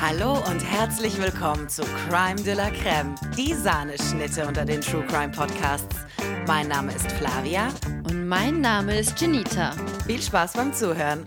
Hallo und herzlich willkommen zu Crime de la Creme, die Sahneschnitte unter den True Crime Podcasts. Mein Name ist Flavia. Und mein Name ist Janita. Viel Spaß beim Zuhören.